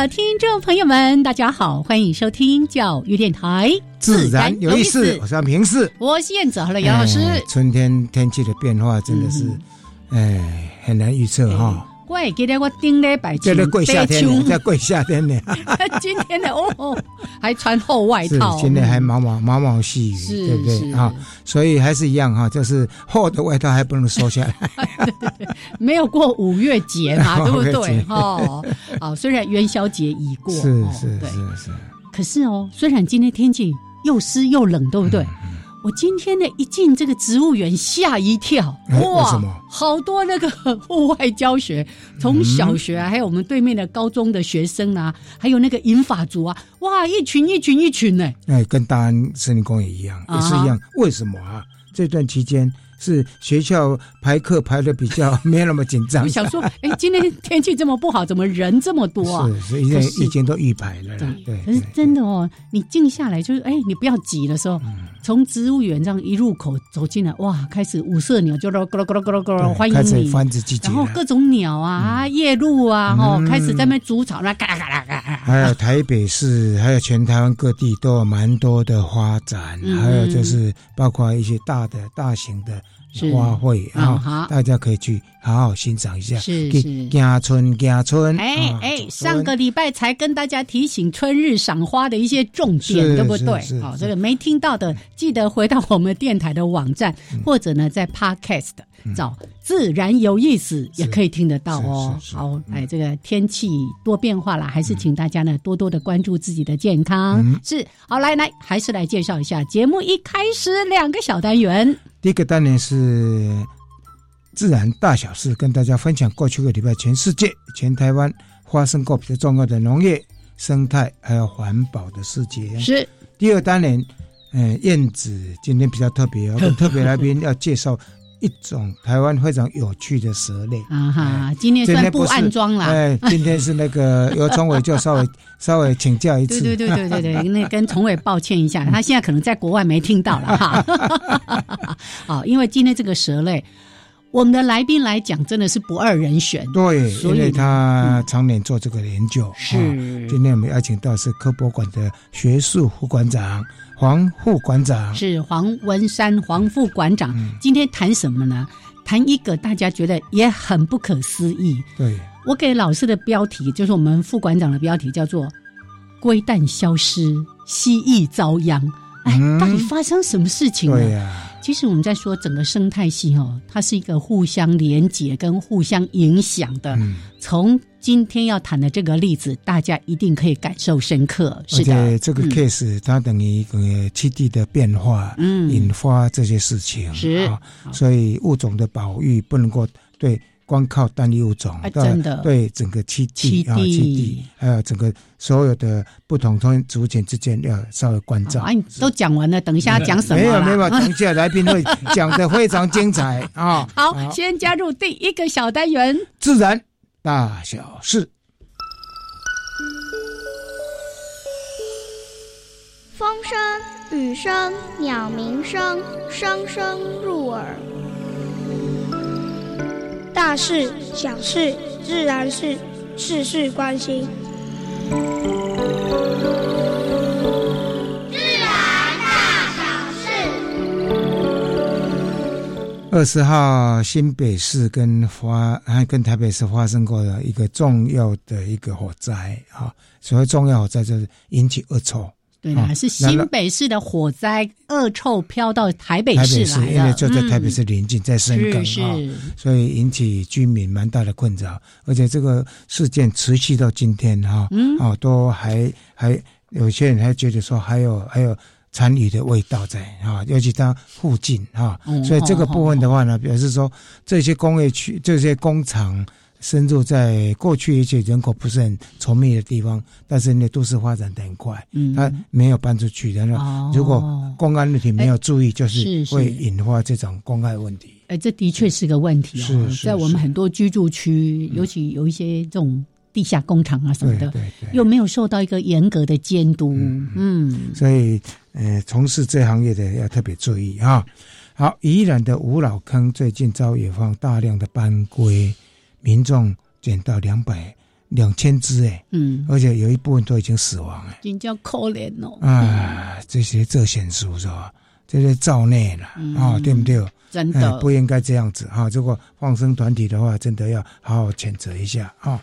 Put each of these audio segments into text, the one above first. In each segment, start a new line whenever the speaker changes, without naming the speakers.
的听众朋友们，大家好，欢迎收听教育电台，
自然有意思。我是平视，
我是燕子，好了，杨老师。
春天天气的变化真的是，哎，很难预测哈。
怪，今天我顶礼拜
在过夏天，在过夏天呢。
今天的哦，还穿厚外套，
今天还毛毛毛毛细雨，对不对啊？所以还是一样哈，就是厚的外套还不能收下来。
没有过五月节嘛，对不对？哦，好，虽然元宵节已过，
是是是是，
可是哦，虽然今天天气又湿又冷，对不对？我今天呢一进这个植物园，吓一跳，
哇，
好多那个户外教学，从小学啊，还有我们对面的高中的学生啊，还有那个银发族啊，哇，一群一群一群呢，
哎，跟大安森林公园一样，也是一样，为什么啊？这段期间。是学校排课排的比较 没那么紧张。
我想说，哎，今天天气这么不好，怎么人这么多啊？
是，因为已经都预排了。对，
可是真的哦，你静下来就是，哎，你不要挤的时候，从植物园这样一入口走进来，哇，开始五色鸟就咯咯咯咯咯咯欢迎你，然后各种鸟啊，夜鹭啊，哈，开始在那筑巢，那嘎啦嘎啦嘎啦。
还有台北市，还有全台湾各地都有蛮多的花展，还有就是包括一些大的、大型的。花卉啊，大家可以去好好欣赏一下。
是是，
家春家春。
哎哎，上个礼拜才跟大家提醒春日赏花的一些重点，对不对？好，这个没听到的，记得回到我们电台的网站，或者呢，在 Podcast 找自然有意思，也可以听得到哦。好，哎，这个天气多变化了，还是请大家呢多多的关注自己的健康。是，好来来，还是来介绍一下节目一开始两个小单元。
第一个单元是自然大小事，跟大家分享过去个礼拜全世界、全台湾发生过比较重要的农业、生态还有环保的事情。
是
第二单元，嗯，燕子今天比较特别，跟 特别来宾要介绍。一种台湾非常有趣的蛇类
啊哈，今天算不安装了。
哎，今天是那个由崇伟就稍微 稍微请教一次。
对对对对对对，那 跟崇伟抱歉一下，他现在可能在国外没听到了哈。好，因为今天这个蛇类。我们的来宾来讲，真的是不二人选。
对，因为他常年做这个研究。
是，
今天我们邀请到是科博馆的学术副馆长黄副馆长，
是黄文山黄副馆长。今天谈什么呢？谈一个大家觉得也很不可思议。
对，
我给老师的标题就是我们副馆长的标题，叫做“龟蛋消失，蜥蜴遭殃”。哎，到底发生什么事情
了？
其实我们在说整个生态系哦，它是一个互相连接跟互相影响的。从今天要谈的这个例子，大家一定可以感受深刻。是的，
这个 case 它等于一个气地的变化，嗯，引发这些事情
是，
所以物种的保育不能够对。光靠单一物种，
真的
对整个栖地啊，栖地还有整个所有的不同同族群之间要稍微关照。
哎，都讲完了，等一下讲什么？
没有 没有，等一下来宾会讲的非常精彩啊！
好，先加入第一个小单元：
自然大小事。
风声、雨声、鸟鸣声，声声入耳。大事小事自然是事事关心。自然大小事。
二十号，新北市跟发跟台北市发生过的一个重要的一个火灾啊，所谓重要火灾就是引起恶臭。
对啊，是新北市的火灾恶臭飘到台北市来
因为就在台北市临近，在深港啊，所以引起居民蛮大的困扰，而且这个事件持续到今天哈，哦，都还还有些人还觉得说还有还有残余的味道在啊，尤其它附近啊，所以这个部分的话呢，表示说这些工业区这些工厂。深入在过去一些人口不是很稠密的地方，但是呢，都市发展的很快，嗯，他没有搬出去，然后如果公安问题没有注意，就是会引发这种公害问题。
哎，这的确是个问题哦，在我们很多居住区，尤其有一些这种地下工厂啊什么的，又没有受到一个严格的监督，嗯，
所以呃，从事这行业的要特别注意啊。好，宜兰的五老坑最近遭野放大量的斑龟。民众捡到两百两千只哎，嗯，而且有一部分都已经死亡哎，
真叫可怜哦
啊！这些这显书是吧？这些造孽了啊，对不对？
真的
不应该这样子哈！如果放生团体的话，真的要好好谴责一下啊！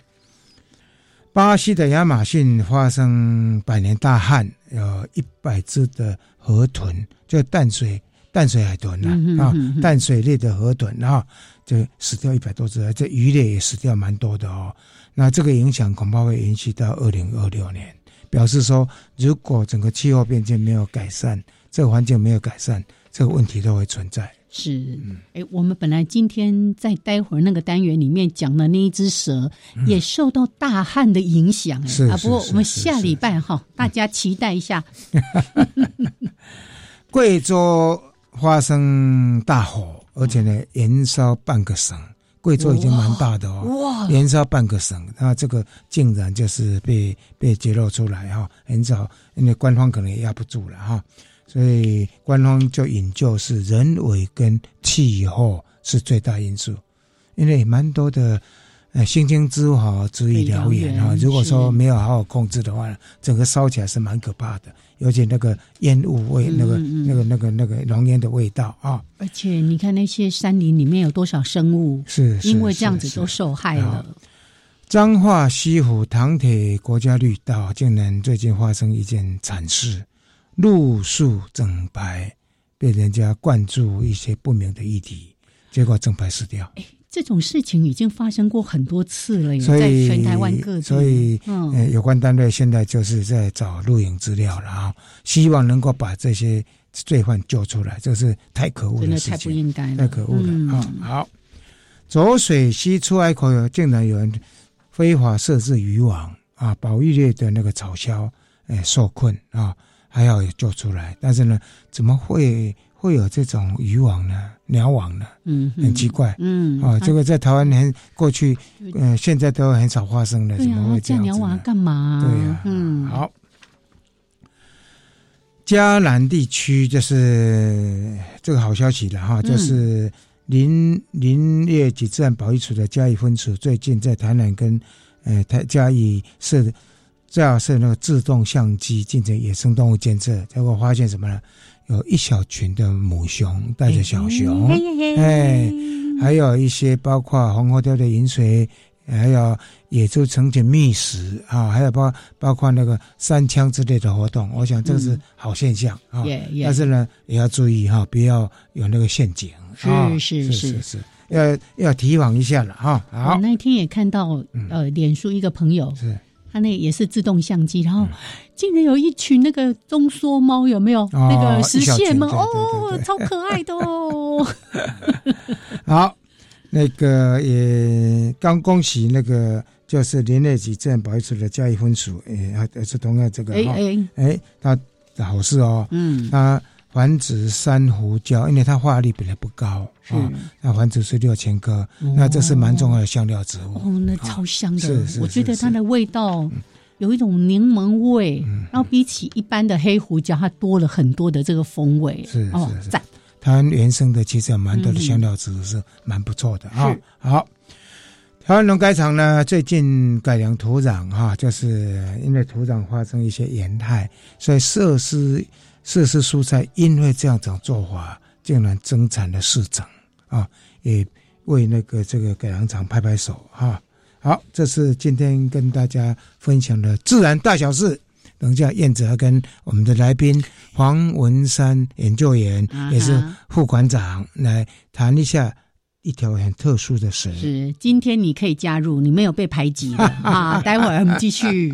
巴西的亚马逊发生百年大旱，有一百只的河豚，就淡水淡水海豚呐啊，淡水类的河豚啊。就死掉一百多只，这鱼类也死掉蛮多的哦。那这个影响恐怕会延续到二零二六年，表示说，如果整个气候变迁没有改善，这个环境没有改善，这个问题都会存在。
是，哎，我们本来今天在待会儿那个单元里面讲的那一只蛇，也受到大旱的影响。
是
啊，不过我们下礼拜哈，大家期待一下。
贵州发生大火。而且呢，燃烧半个省，贵州已经蛮大的哦，燃烧半个省，那这个竟然就是被被揭露出来哈，很早，因为官方可能也压不住了哈，所以官方就引咎是人为跟气候是最大因素，因为蛮多的。呃，星星之火足以燎原啊！如果说没有好好控制的话，整个烧起来是蛮可怕的，尤其那个烟雾味，那个、那个、那个、那个浓烟的味道啊！
而且你看那些山林里面有多少生物，
是
因为这样子都受害了。
彰化西湖唐铁国家绿道竟然最近发生一件惨事，路树整排被人家灌注一些不明的液体，结果整排死掉。
这种事情已经发生过很多次了，在全台湾各地。
所以，嗯，有关单位现在就是在找录影资料了啊，希望能够把这些罪犯救出来。这是太可恶的事情，
太不应该了，
太可恶了啊！好，浊水溪出海口竟然有人非法设置渔网啊，保育类的那个草鸮哎受困啊，还要救出来，但是呢，怎么会？会有这种渔网呢，鸟网了，嗯，很奇怪，嗯，啊，这个在台湾很过去，嗯，现在都很少发生了，怎么会这样子？
鸟网干嘛？
对呀，嗯，好。嘉南地区就是这个好消息了哈，就是林林业及自然保育处的嘉义分处最近在台南跟呃台嘉义设架设那个自动相机进行野生动物监测，结果发现什么呢？有一小群的母熊带着小熊，哎，还有一些包括红河雕的饮水，还有野猪成群觅食啊，还有包包括那个三枪之类的活动，我想这是好现象啊。但是呢，也要注意哈，不要有那个陷阱。
是是是
是，要要提防一下了哈。好，
那天也看到呃，脸书一个朋友是。它那也是自动相机，然后竟然有一群那个中缩猫，有没有那个实线吗？哦，超可爱的哦。
好，那个也刚恭喜那个就是林业局自然保育处的嘉义分署，哎，也是同样这个哎，哎，他好事哦，嗯，他。繁殖珊瑚礁，因为它化力本来不高啊，那繁殖是六千颗，那这是蛮重要的香料植物。
哦，那超香的，我觉得它的味道有一种柠檬味，然后比起一般的黑胡椒，它多了很多的这个风味。
是是是，它原生的其实有蛮多的香料植物是蛮不错的啊。好，台湾农改场呢最近改良土壤哈，就是因为土壤发生一些盐害，所以设施。设施蔬菜因为这样种做法，竟然增产了四成啊！也为那个这个改良厂拍拍手哈。好，这是今天跟大家分享的自然大小事。等一下燕子要跟我们的来宾黄文山研究员，也是副馆长来谈一下一条很特殊的蛇。
是，今天你可以加入，你没有被排挤的 啊！待会儿我们继续。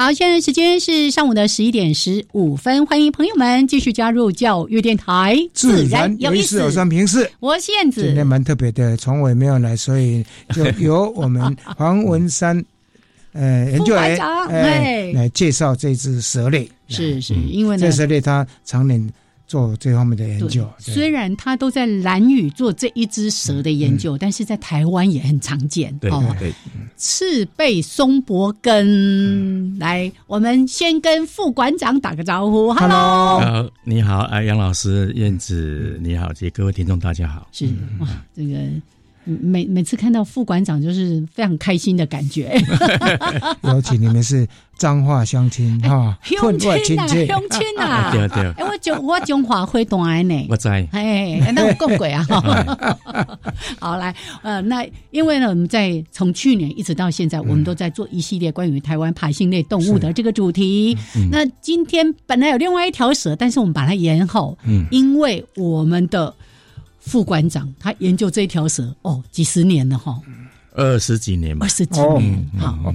好，现在时间是上午的十一点十五分，欢迎朋友们继续加入教育电台，
自然有意思，有。
我是燕子，
今天蛮特别的，从伟没有来，所以就 由我们黄文山，呃，研究员哎来介绍这只蛇类。
是是，因为呢，
这蛇类它常年。做这方面的研究，
虽然他都在蓝屿做这一只蛇的研究，但是在台湾也很常见。
对对，
赤背松柏根，来，我们先跟副馆长打个招呼，Hello，
你好，哎，杨老师，燕子，你好，及各位听众，大家好。
是哇，这个。每每次看到副馆长，就是非常开心的感觉。
尤其你们是彰化乡亲哈，
乡亲啊，乡亲啊，
对对。
哎，我中我中华会短呢，
我在。
哎，那我够鬼啊！好来，呃，那因为呢，我们在从去年一直到现在，我们都在做一系列关于台湾爬行类动物的这个主题。那今天本来有另外一条蛇，但是我们把它延后，嗯，因为我们的。副馆长，他研究这条蛇哦，几十年了哈，
二十几年嘛，
二十几年，好，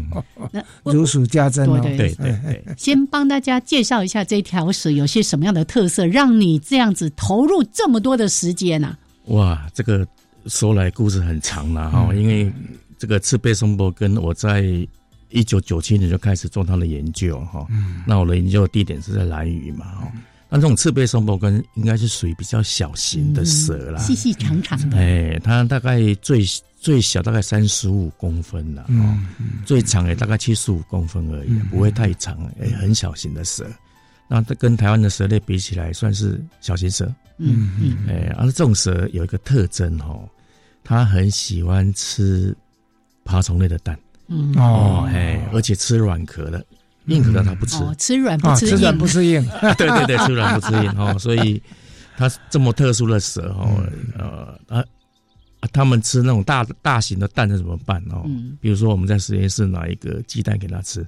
那如数家珍
哦，对对对。
先帮大家介绍一下这条蛇有些什么样的特色，让你这样子投入这么多的时间呢？
哇，这个说来故事很长了哈，因为这个赤背松柏根，我在一九九七年就开始做他的研究哈，那我的研究地点是在兰屿嘛哈。那这种赤背松柏根应该是属于比较小型的蛇啦，
细细长长的。
哎，它大概最最小大概三十五公分了，嗯，最长也大概七十五公分而已，不会太长，哎，很小型的蛇。那它跟台湾的蛇类比起来，算是小型蛇。嗯嗯，哎，而这种蛇有一个特征哦，它很喜欢吃爬虫类的蛋。嗯哦，哎，而且吃软壳的。硬壳的它不吃，
吃软不吃硬，
吃软不吃硬。
对对对，吃软不吃硬哦。所以它这么特殊的蛇哦，呃啊，他们吃那种大大型的蛋，那怎么办哦？比如说我们在实验室拿一个鸡蛋给它吃，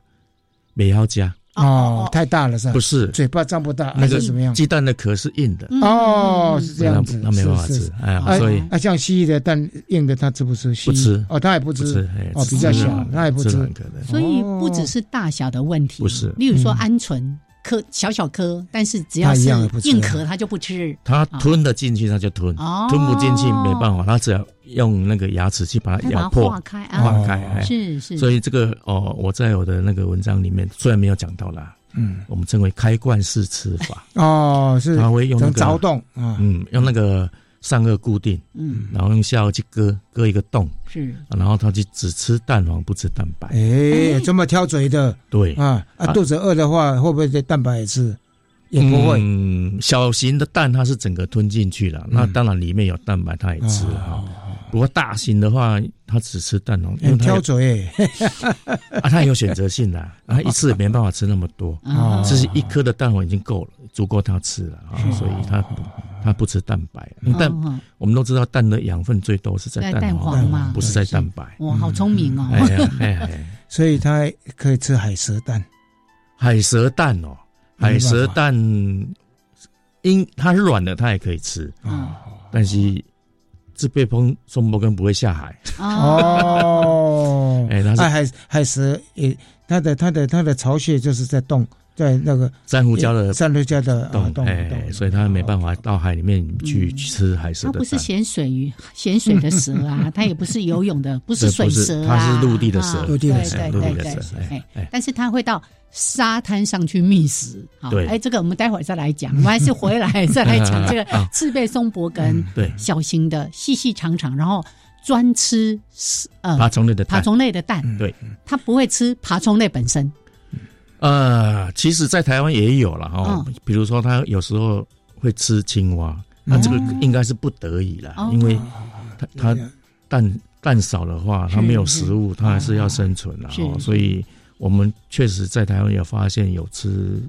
美要加。
哦，太大了是吧？
不是，
嘴巴张不大，那个
怎
么样？
鸡蛋的壳是硬的。
哦，是这样子，
那没办法吃。哎，所以
那，像蜥蜴的蛋硬的，它吃不吃？
不吃。
哦，它也不吃。哦，比较小，它也不吃。
所以不只是大小的问题，
不是。
例如说鹌鹑。颗小小颗，但是只要是硬壳，它就不吃。
它吞得进去，它就吞；吞不进去，没办法，它只要用那个牙齿去把它咬破、
化开、
化开。
是是。
所以这个哦，我在我的那个文章里面虽然没有讲到啦，嗯，我们称为开罐式吃法。
哦，是。
它会用那个
凿洞，
嗯，用那个。上颚固定，嗯，然后用下颚去割割一个洞，
是，
然后他就只吃蛋黄不吃蛋白，
哎，这么挑嘴的，
对。
啊啊，肚子饿的话会不会这蛋白也吃？也不会，
嗯，小型的蛋它是整个吞进去了，那当然里面有蛋白它也吃啊。不过大型的话，它只吃蛋黄，
很挑嘴，
啊，它有选择性的，啊，一次也没办法吃那么多，啊，这是一颗的蛋黄已经够了，足够它吃了啊，所以它。它不吃蛋白，但我们都知道蛋的养分最多是在蛋黄嘛，不是在蛋白。
哇，好聪明哦！
所以它可以吃海蛇蛋。
海蛇蛋哦，海蛇蛋，因它是软的，它也可以吃。但是这被风松柏根不会下海。
哦，哎，它海海蛇也，它的它的它的巢穴就是在洞。在那个
珊瑚礁的
珊瑚礁的
洞，哎，所以它没办法到海里面去吃海蛇。
它不是咸水鱼、咸水的蛇啊，它也不是游泳的，不是水蛇
啊，它是陆地的蛇，
陆地的蛇，
陆地的蛇。
哎，但是它会到沙滩上去觅食。
对，
哎，这个我们待会儿再来讲，我们还是回来再来讲这个赤背松柏根，
对，
小型的、细细长长，然后。专吃呃
爬虫类的
爬虫类的蛋，
对，
它不会吃爬虫类本身。
呃，其实，在台湾也有了哈，比如说他有时候会吃青蛙，那这个应该是不得已了，因为他他蛋蛋少的话，他没有食物，他还是要生存的哈，所以我们确实在台湾也发现有吃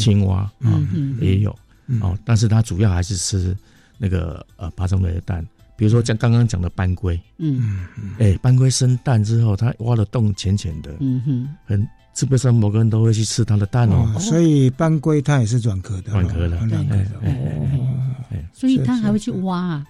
青蛙啊，也有哦，但是它主要还是吃那个呃爬虫类的蛋，比如说像刚刚讲的斑龟，嗯嗯，哎，斑龟生蛋之后，它挖的洞浅浅的，嗯哼，很。赤背山摩根都会去吃它的蛋哦，
所以斑龟它也是软壳的，
软壳的，对，
所以它还会去挖啊，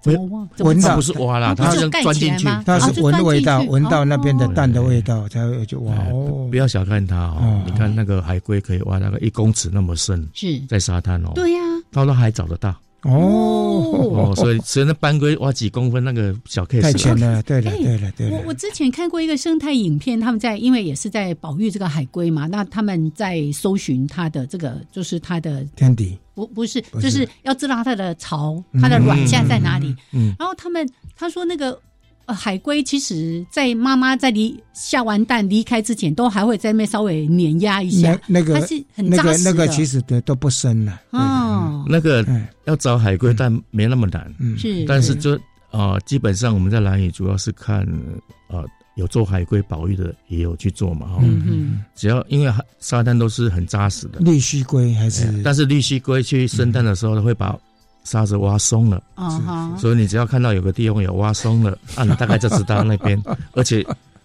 怎么挖？
闻到
不是挖啦，它是钻进去，
它是闻味道，闻到那边的蛋的味道才会去挖。哦，
不要小看它哦，你看那个海龟可以挖那个一公尺那么深，
是。
在沙滩哦，
对呀，
到了还找得到。哦哦，所以所以那斑龟挖几公分那个小 case
太浅了，对了对了对了。
我我之前看过一个生态影片，他们在因为也是在保育这个海龟嘛，那他们在搜寻它的这个就是它的
天敌，
不不是就是要知道它的巢它的卵现在在哪里。嗯，然后他们他说那个。海龟其实，在妈妈在离下完蛋离开之前，都还会在那边稍微碾压一下。
那个
它是很扎实
的。那个其实都都不深了。
哦，
那个要找海龟蛋没那么难。
是，
但是就啊，基本上我们在蓝屿主要是看啊，有做海龟保育的也有去做嘛。哈，嗯只要因为沙滩都是很扎实的。
绿须龟还是？
但是绿须龟去生蛋的时候，会把。沙子挖松了，所以你只要看到有个地方有挖松了，啊，你大概就知道那边，而且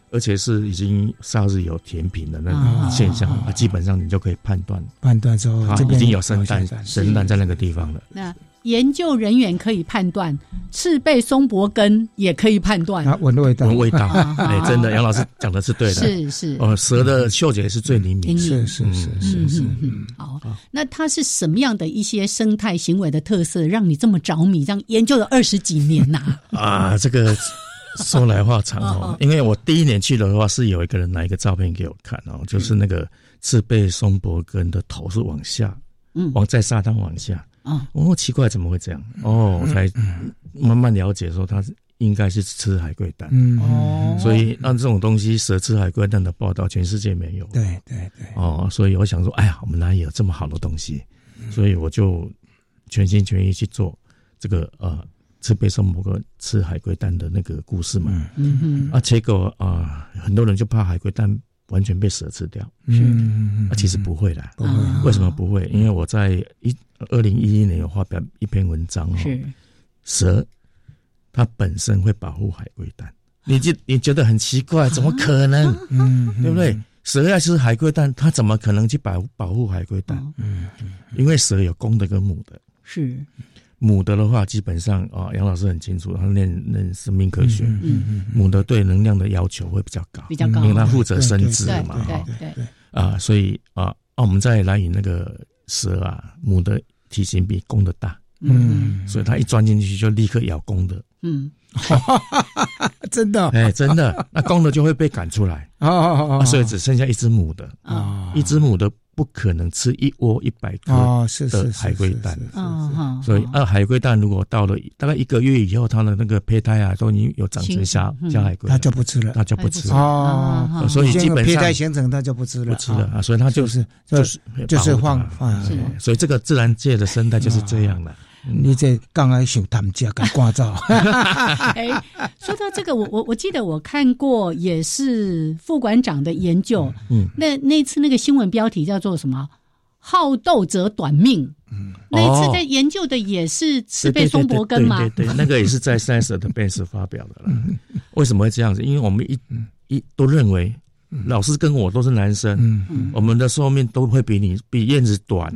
而且是已经沙子有填平的那个现象啊，基本上你就可以判断
判断说它
已经有生蛋生蛋在那个地方了。
那研究人员可以判断，赤背松柏根也可以判断，啊
闻味道，
闻味道，哎，真的，杨老师讲的是对的，
是是，
哦，蛇的嗅觉是最灵敏，
是是是是是，
好，那它是什么样的一些生态行为的特色，让你这么着迷，这样研究了二十几年呐？
啊，这个说来话长 哦，因为我第一年去的话，是有一个人拿一个照片给我看哦，就是那个赤背松柏根的头是往下，嗯，往在沙滩往下。啊，哦，奇怪，怎么会这样？哦，我才慢慢了解，说他应该是吃海龟蛋。嗯，哦，所以让这种东西蛇吃海龟蛋的报道，全世界没有。
对对对。
哦，所以我想说，哎呀，我们哪里有这么好的东西？所以我就全心全意去做这个呃，吃贝松蘑菇吃海龟蛋的那个故事嘛。嗯嗯。啊，结果啊，很多人就怕海龟蛋。完全被蛇吃掉，嗯，啊，其实不会的，
不会。
为什么不会？因为我在一二零一一年有发表一篇文章哦，蛇它本身会保护海龟蛋，你就你觉得很奇怪，怎么可能？嗯，对不对？蛇要吃海龟蛋，它怎么可能去保保护海龟蛋？嗯，因为蛇有公的跟母的，
是。
母的的话，基本上啊，杨老师很清楚，他念念生命科学，嗯嗯，母的对能量的要求会比较高，
比较高，
因为它负责生殖嘛，
哈，对对。
啊，所以啊，啊，我们再来以那个蛇啊，母的体型比公的大，嗯，所以它一钻进去就立刻咬公的，嗯，
真的，
哎，真的，那公的就会被赶出来，啊，所以只剩下一只母的，啊，一只母的。不可能吃一窝一百颗的海龟蛋，所以啊，海龟蛋如果到了大概一个月以后，它的那个胚胎啊都已经有长成小小海龟，
它就不吃了，
它就不吃哦。所以基本上
胚胎形成，它就不吃了，
不吃了啊。所以它就是就是
就是放放。
所以这个自然界的生态就是这样的。
你这刚才想他们家敢挂照？
哎，说到这个，我我我记得我看过，也是副馆长的研究。嗯，那那次那个新闻标题叫做什么？好斗者短命。嗯，那一次在研究的也是赤贝松柏根吗？
对对，那个也是在《Science》的 base 发表的了。为什么会这样子？因为我们一一都认为。老师跟我都是男生，嗯，我们的寿命都会比你比燕子短，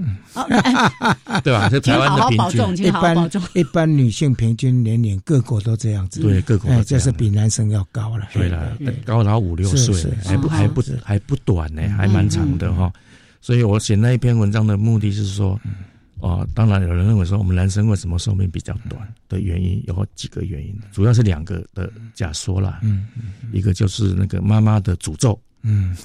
对吧？是台湾的平均，
一般一般女性平均年龄各国都这样子，
对，各国
这是比男生要高了，
对了，高到五六岁，还不还不还不短呢，还蛮长的哈。所以我写那一篇文章的目的是说。哦，当然有人认为说我们男生为什么寿命比较短的原因有几个原因，主要是两个的假说啦。嗯，一个就是那个妈妈的诅咒。嗯，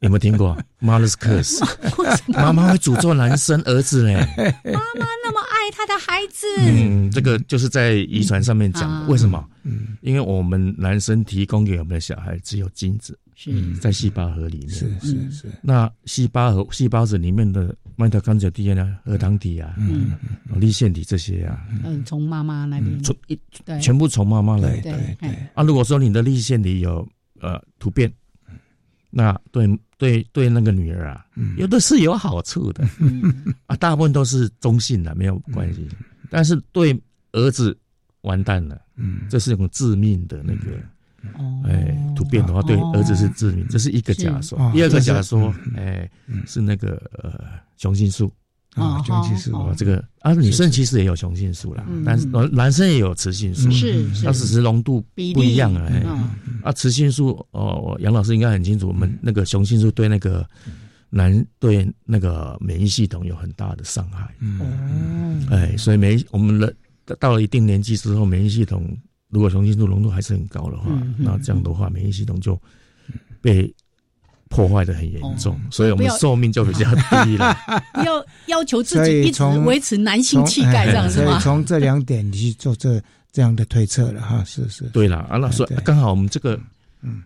有没有听过？Mother's Curse？妈妈会诅咒男生儿子嘞。
妈妈那么爱他他的孩子。
嗯，这个就是在遗传上面讲，为什么？嗯，因为我们男生提供给我们的小孩只有精子，
是。
在细胞核里面，
是是是。
那细胞核细胞子里面的麦特康者 DNA、核糖体啊，嗯，粒腺体这些啊，
嗯，从妈妈那边。
从一全部从妈妈来，
对对。
啊，如果说你的粒腺体有呃突变，那对。对对，那个女儿啊，有的是有好处的，啊，大部分都是中性的，没有关系。但是对儿子完蛋了，嗯，这是一种致命的那个，哎，突变的话对儿子是致命，这是一个假说。第二个假说，哎，是那个呃雄性素。
啊，雄性素
啊，这个啊，女生其实也有雄性素啦，但是男男生也有雌性素，
是，
它只是浓度不一样而已。啊，雌性素哦，杨老师应该很清楚，我们那个雄性素对那个男对那个免疫系统有很大的伤害。嗯，哎，所以免我们人到了一定年纪之后，免疫系统如果雄性素浓度还是很高的话，那这样的话，免疫系统就被。破坏的很严重，所以我们寿命就比较低了。
要 要求自己一直维持男性气概，这样是吗？
从这两点你去做这这样的推测了哈，是是。
对了，啊，那说刚好我们这个，嗯。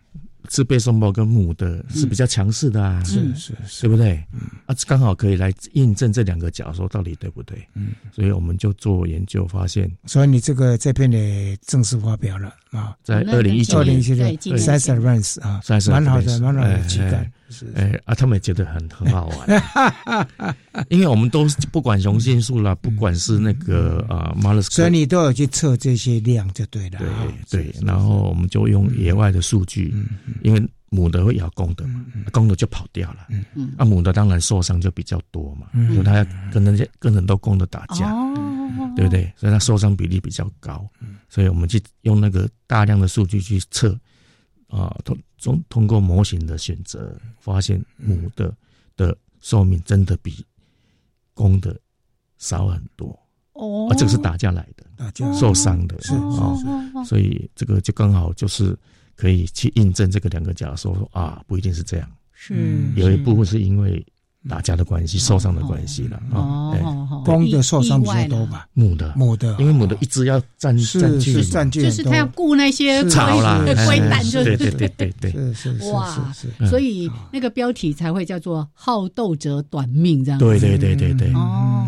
是被双胞跟母的是比较强势的啊，
是是，
对不对？啊，刚好可以来印证这两个假说到底对不对？嗯，所以我们就做研究发现，
所以你这个这篇的正式发表了啊，
在二零一九年
，Science 啊，蛮好的，蛮好的期待。
哎啊，他们也觉得很很好玩，因为我们都不管雄性素啦，不管是那个啊马勒，
所以你都有去测这些量就对了。
对对，然后我们就用野外的数据，因为母的会咬公的嘛，公的就跑掉了，啊母的当然受伤就比较多嘛，因为它跟那些跟很多公的打架，对不对？所以它受伤比例比较高，所以我们去用那个大量的数据去测。啊，通通通过模型的选择，发现母的的寿命真的比公的少很多。哦，啊，这个是打架来的，
打架
受伤的，
是
啊，所以这个就刚好就是可以去印证这个两个假说，说啊，不一定是这样，
是
有一部分是因为。打架的关系，受伤的关系了
啊！公的受伤比较多吧？
母的，
母的，
因为母的一直要占占据，
占据，
就是他要顾那些
草啦、
龟蛋，就
对对对对对，
是是是，哇！
所以那个标题才会叫做“好斗者短命”这样。
对对对对对。
哦，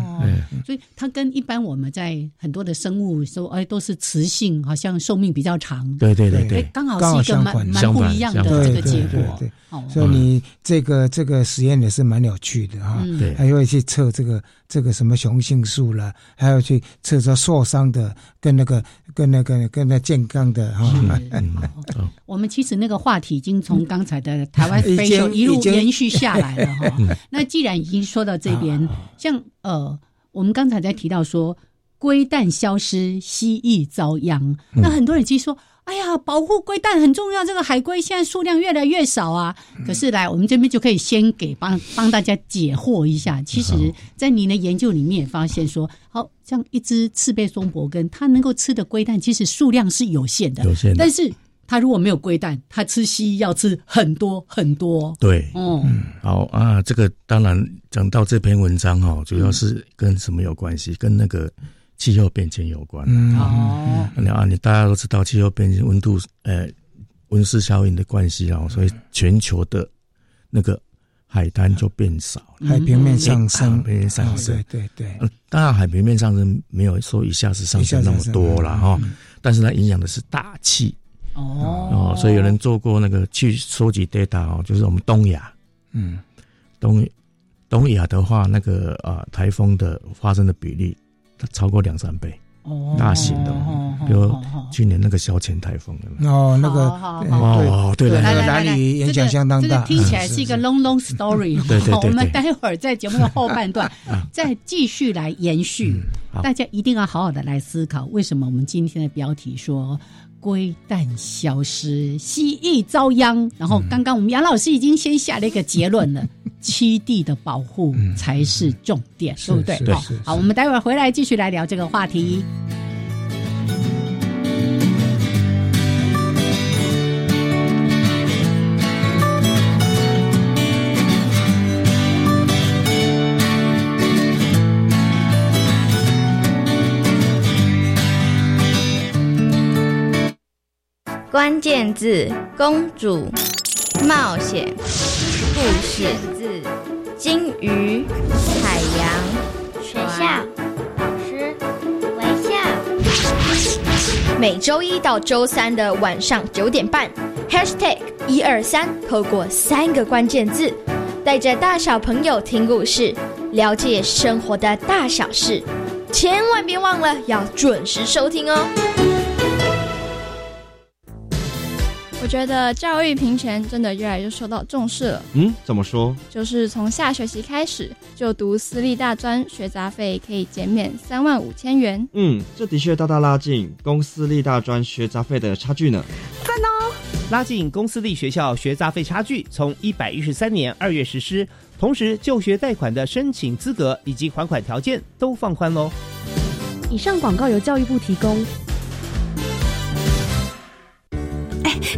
所以它跟一般我们在很多的生物说，哎，都是雌性，好像寿命比较长。
对对对对，
刚好是一个蛮蛮不一样的这个结果。
对所以你这个这个实验也是蛮有。趣的哈，
对，
还会去测这个这个什么雄性素了，还要去测测受伤的跟那个跟那个跟那健康的哈。
我们其实那个话题已经从刚才的台湾飞手一路延续下来了 哈。那既然已经说到这边，像呃，我们刚才在提到说龟蛋消失，蜥蜴遭殃，那很多人其实说。哎呀，保护龟蛋很重要。这个海龟现在数量越来越少啊。可是来我们这边就可以先给帮帮大家解惑一下。其实，在您的研究里面也发现说，好像一只赤背松柏根，它能够吃的龟蛋其实数量是有限的。
有限的。
但是它如果没有龟蛋，它吃蜥蜴要吃很多很多。
对，嗯，好啊。这个当然讲到这篇文章哈，主要是跟什么有关系？跟那个。气候变迁有关哦，你啊，你大家都知道气候变迁、温度呃温室效应的关系啊，所以全球的那个海滩就变少了，
海平面上升，
平面上升，
对对对。
当然，海平面上升没有说一下子上升那么多了哈，但是它影响的是大气。哦。哦，所以有人做过那个去收集 data 哦，就是我们东亚，嗯，东东亚的话，那个啊台风的发生的比例。超过两三倍，哦大型的，比如去年那个消遣台风
哦，那个
哦，对
了，那个哪里影响相当大？
听起来是一个 long long story。
对对对，
我们待会儿在节目的后半段 再继续来延续。大家一定要好好的来思考，为什么我们今天的标题说。龟蛋消失，蜥蜴遭殃。然后刚刚我们杨老师已经先下了一个结论了：栖地的保护才是重点，对不对？好，好，我们待会儿回来继续来聊这个话题。
关键字：公主、冒险、故事字、金鱼、海洋、
学校、老师、微笑。
每周一到周三的晚上九点半，#hashtag 一二三，透过三个关键字，带着大小朋友听故事，了解生活的大小事。千万别忘了要准时收听哦！
我觉得教育平权真的越来越受到重视了。
嗯，怎么说？
就是从下学期开始，就读私立大专，学杂费可以减免三万五千元。
嗯，这的确大大拉近公私立大专学杂费的差距呢。
赞哦！拉近公私立学校学杂费差距，从一百一十三年二月实施。同时，就学贷款的申请资格以及还款条件都放宽喽。
以上广告由教育部提供。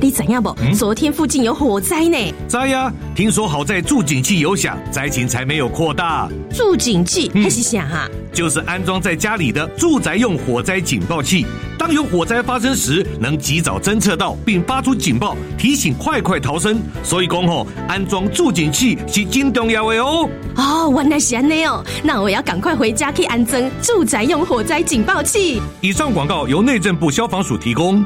你怎样不？昨天附近有火灾呢。
灾呀！听说好在助警器有响，灾情才没有扩大。
助警器还是响啊？
就是安装在家里的住宅用火灾警报器。当有火灾发生时，能及早侦测到并发出警报，提醒快快逃生。所以讲吼，安装助警器是真重要的哦。
哦，原来是安尼哦，那我要赶快回家去安装住宅用火灾警报器。
以上广告由内政部消防署提供。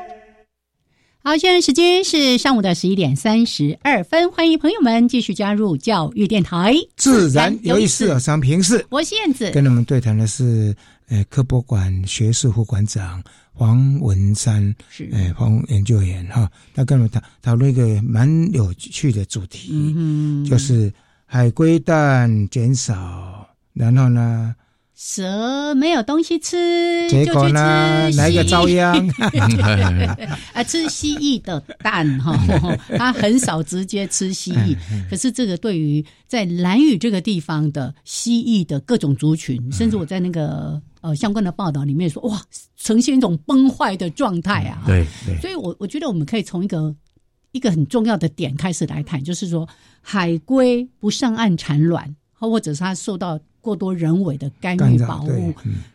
好，现在时间是上午的十一点三十二分，欢迎朋友们继续加入教育电台，
自然有意思，商平视，
我是燕子，
跟你们对谈的是呃科博馆学士副馆长。黄文山
是。
呃，黄研究员。哈，他跟我们讨讨论一个蛮有趣的主题，
嗯
就是海龟蛋减少，然后呢，
蛇没有东西吃，
结果呢，来个遭殃，
啊，吃蜥蜴的蛋哈，他很少直接吃蜥蜴，可是这个对于在蓝屿这个地方的蜥蜴的各种族群，甚至我在那个。呃，相关的报道里面说，哇，呈现一种崩坏的状态啊！
对对，
所以我我觉得我们可以从一个一个很重要的点开始来谈，就是说海龟不上岸产卵，或者是它受到过多人为的干预保护，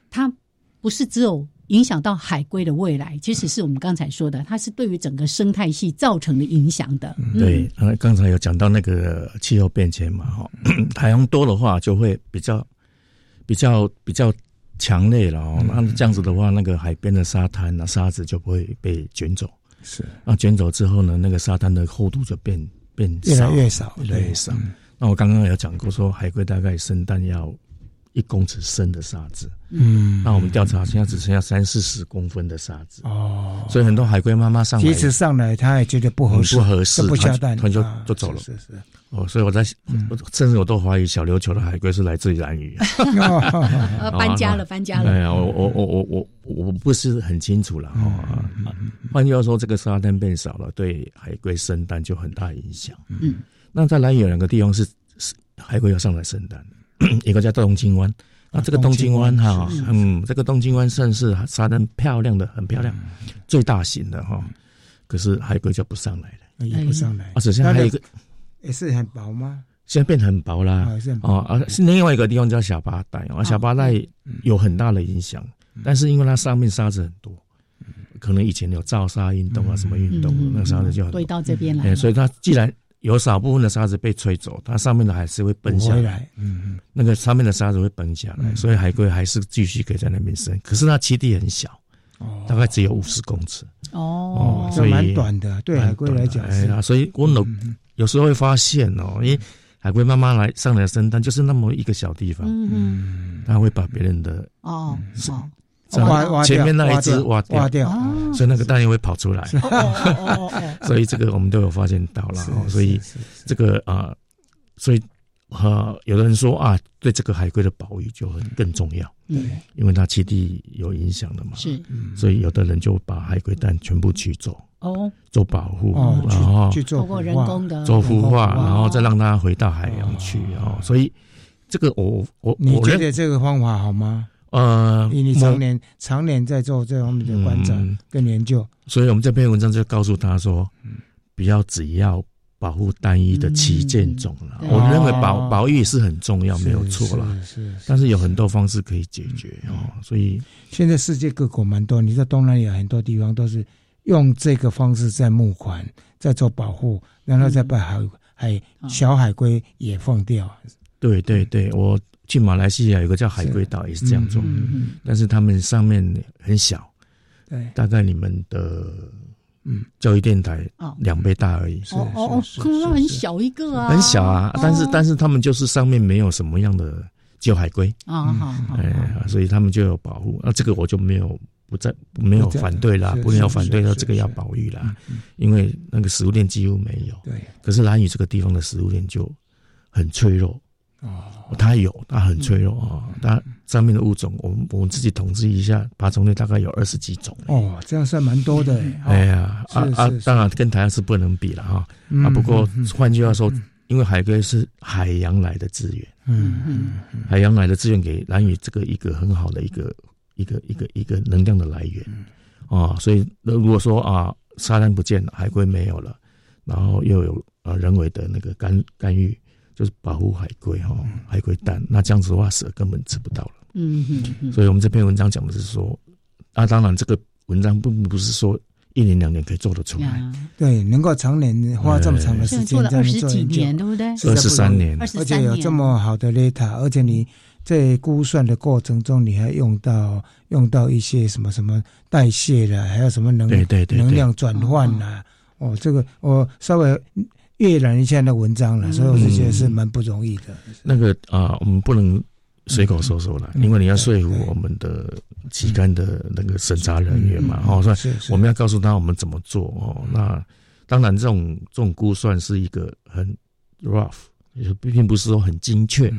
它不是只有影响到海龟的未来，其实是我们刚才说的，它是对于整个生态系造成的影响的。
对，刚才有讲到那个气候变迁嘛，哈，海洋多的话就会比较比较比较。强烈了哦，那这样子的话，那个海边的沙滩啊，沙子就不会被卷走。
是，
那卷走之后呢，那个沙滩的厚度就变变
越来越少，
越来越少。那我刚刚有讲过，说海龟大概生蛋要一公尺深的沙子。
嗯，
那我们调查现在只剩下三四十公分的沙子。
哦，
所以很多海龟妈妈上来，
其实上来它也觉得不合适，
不合适，
不下蛋，
它就就走了。
是是。
哦，所以我在，甚至我都怀疑小琉球的海龟是来自于蓝屿。
呃，搬家了，搬家了。
哎呀，我我我我我我不是很清楚了哈。换句话说，这个沙滩变少了，对海龟生蛋就很大影响。
嗯，
那在蓝屿有两个地方是是海龟要上来生蛋，一个叫东京湾。啊，这个东京湾哈，嗯，这个东京湾算是沙滩漂亮的，很漂亮，最大型的哈。可是海龟就不上来了，
也不上来。
啊，首先还有一个。
也是很薄吗？
现在变得很薄啦。哦，啊，是另外一个地方叫小巴带啊，小巴带有很大的影响，但是因为它上面沙子很多，可能以前有造沙运动啊，什么运动，那个沙子就
堆到这边来。
所以它既然有少部分的沙子被吹走，它上面的还是会崩下
来。嗯嗯，
那个上面的沙子会崩下来，所以海龟还是继续可以在那边生。可是它栖地很小，哦大概只有五十公尺。
哦，
所以
蛮短的，对海龟来讲。
哎呀，所以我有。有时候会发现哦，因为海龟妈妈来上来生蛋，就是那么一个小地方，
嗯，
它会把别人的
哦，
挖
前面那一只挖掉，
挖掉，
所以那个蛋也会跑出来，所以这个我们都有发现到了，所以这个啊，所以啊，有的人说啊，对这个海龟的保育就很更重要，
嗯，
因为它栖地有影响的嘛，
是，
所以有的人就把海龟蛋全部取走。
哦，
做保护，
哦
然后
去做
人工的。
做孵化，
哦
然后再让它回到海洋去哦。所以这个我我
你
我
觉得这个方法好吗？
呃，
你你常年常年在做这方面的观察
嗯
跟研究，
所以我们这篇文章就告诉他说，不要只要保护单一的旗舰种了。
嗯
我认为保
哦
保育是很重要，没有错啦。
是是是
但是有很多方式可以解决哦。所以
现在世界各国蛮多，你在东南亚很多地方都是用这个方式在募款，在做保护，然后再把海海小海龟也放掉。
对对对，我去马来西亚有个叫海龟岛，也是这样做。但是他们上面很小，
对，
大概你们的
嗯
教育电台
哦。
两倍大而已。
哦哦哦，可能很小一个啊，
很小啊，但是
哦
但是他们就是上面没有什么样的救海龟。
啊好好
哎，所以他们就有保护。那这个我就没有不在没有反对啦，不能
要
反对，
是
说这个要保育啦，因为那个食物链几乎没有。
对，
可是兰屿这个地方的食物链就很脆弱。
哦，
它有，它很脆弱啊。它上面的物种，我们我们自己统计一下，爬虫类大概有二十几种。
哦，这样算蛮多的哎。
哎呀，啊啊当然跟台湾是不能比了哈。
嗯
啊，不过换句话说，因为海龟是海洋来的资源，
嗯嗯
海洋来的资源给蓝屿这个一个很好的一个一个一个一个能量的来源啊。所以那如果说啊，沙滩不见了，海龟没有了，然后又有呃人为的那个干干预，就是保护海龟哈，海龟蛋，那这样子的话，蛇根本吃不到了。
嗯嗯嗯，
所以我们这篇文章讲的是说，啊，当然这个文章并不是说一年两年可以做得出来，
对，能够常年花这么长的时间做了二
十几年对不对？
实在不容易
23年。
而且有这么好的 data，而且你在估算的过程中，你还用到用到一些什么什么代谢了，还有什么能
对对对对。
能量转换啦。哦，这个我稍微阅览一下那文章了，所以我是觉得是蛮不容易的。
那个啊、我们不能随口说说了，
嗯
因为你要说服我们的期刊的那个审查人员嘛，哦，所以我们要告诉他我们怎么做哦。那当然，这种这种估算是一个很 rough，也并不是说很精确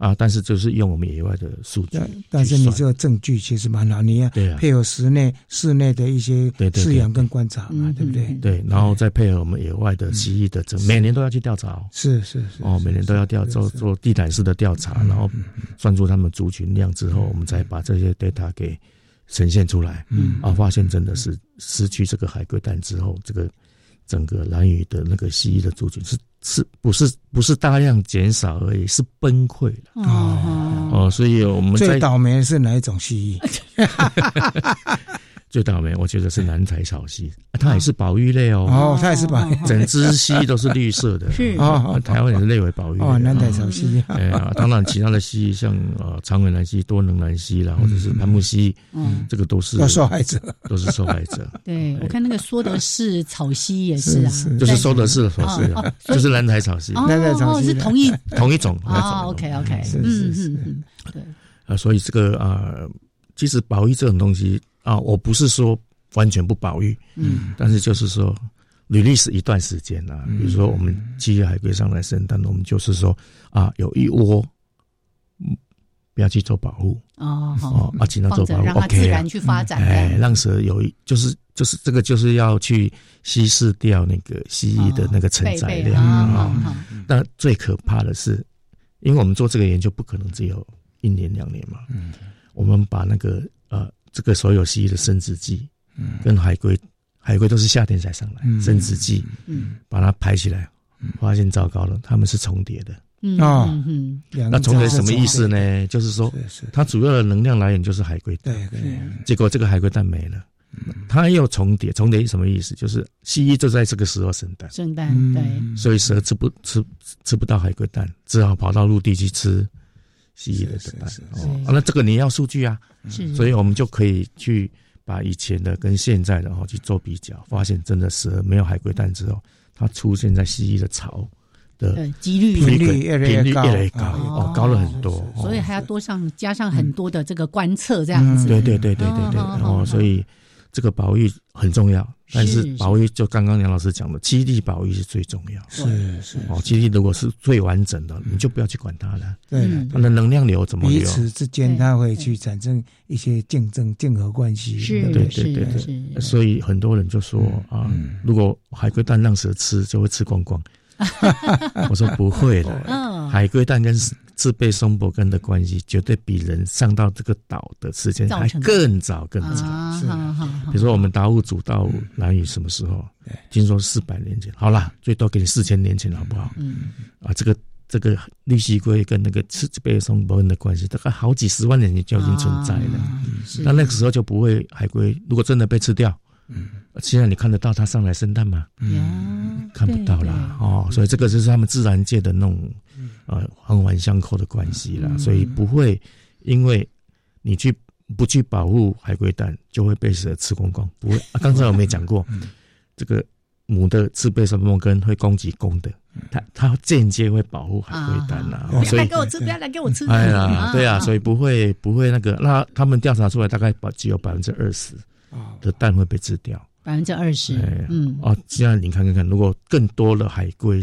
啊，但是就是用我们野外的数据
但是你这个证据其实蛮难，你要配合室内室内的一些
对对对
饲养跟观察嘛，对不对？
对，然后再配合我们野外的蜥蜴的整，每年都要去调查哦。
是是是
哦，每年都要调做做地毯式的调查，然后算出他们族群量之后，我们再把这些 data 给呈现出来。
嗯。
啊，发现真的是失去这个海龟蛋之后，这个整个蓝屿的那个蜥蜴的族群是是不是不是大量减少而已，是崩溃了。
哦
哦，所以我们在
最倒霉的是哪一种蜥蜴？
最倒霉，我觉得是南台草蜥，啊它也是保育类哦。
哦它也是保育。
整只蜥都是绿色的。
是。
哦
哦，
台湾也是列为保育类。
哦南台草蜥
哎呀，当然其他的蜥像呃长尾南蜥、多能南蜥啦，或者是攀木蜥，
嗯。
这个都是
受害者，
都是受害者。
对我看那个说的是草蜥也是啊，
就是说的是说是
哦哦，
就是南台草蜥，
哦哦是同一
同一种。
哦，OK OK，嗯嗯嗯，对，
啊，所以这个啊，其实保育这种东西啊，我不是说完全不保育，
嗯，
但是就是说，release 一段时间啊，比如说我们七月海龟上来生但，我们就是说啊，有一窝，嗯，不要去做保护
哦
哦，啊，尽量做保护
让它自
，OK
然去发展，
哎，让蛇有一就是就是这个就是要去稀释掉那个蜥蜴的那个承载量啊。那最可怕的是，因为我们做这个研究不可能只有一年两年嘛，嗯，我们把那个呃这个所有蜥蜴的生殖季，嗯，跟海龟海龟都是夏天才上来，生殖季，
嗯，
把它排起来，发现糟糕了，它们是重叠的。
嗯
哦
嗯
那重叠什么意思呢？就是说，它主要的能量来源就是海龟蛋，
对对，
结果这个海龟蛋没了，它又重叠，重叠什么意思？就是蜥蜴就在这个时候生蛋，
生蛋对，
所以蛇吃不吃吃不到海龟蛋，只好跑到陆地去吃蜥蜴的蛋。哦，那这个你要数据啊，
是
所以我们就可以去把以前的跟现在的哦去做比较，发现真的是没有海龟蛋之后，它出现在蜥蜴的巢。的
几率
频率越来越
频率
高
越来越高哦，高了很多。哦
所以还要多上加上很多的这个观测这样子。
对对对对对对，
哦
哦，所以这个保育很重要，但是保育就刚刚梁老师讲的，基地保育是最重要。
是是
哦，基地如果是最完整的，你就不要去管它了。
对，
它的能量流怎么流？
彼此之间它会去产生一些竞争、竞合关系。
是，
对对对对。所以很多人就说啊，如果海龟蛋让蛇吃，就会吃光光。我说不会的，海龟蛋跟自备松柏根的关系，绝对比人上到这个岛的时间还更早更早。
是，
比如说我们达悟族到南屿什么时候？听说四百年前。好啦，最多给你四千年前，好不好？
嗯。
啊，这个这个绿蜥龟跟那个自备松柏根的关系，大概好几十万年前就已经存在了。那那个时候就不会海龟，如果真的被吃掉。嗯，现在你看得到它上来生蛋吗？
嗯，
看不到啦。哦，所以这个就是他们自然界的那种，呃，环环相扣的关系啦。所以不会因为你去不去保护海龟蛋，就会被蛇吃光光。不会，刚才我们也讲过，这个母的吃贝什么根会攻击公的，它它间接会保护海龟蛋呐。
不要来给我吃，不要来给我吃。
哎呀，对啊，所以不会不会那个，那他们调查出来大概只有百分之二十。的蛋会被吃掉，
百分之二十。嗯，
哦，这样你看看看，如果更多的海龟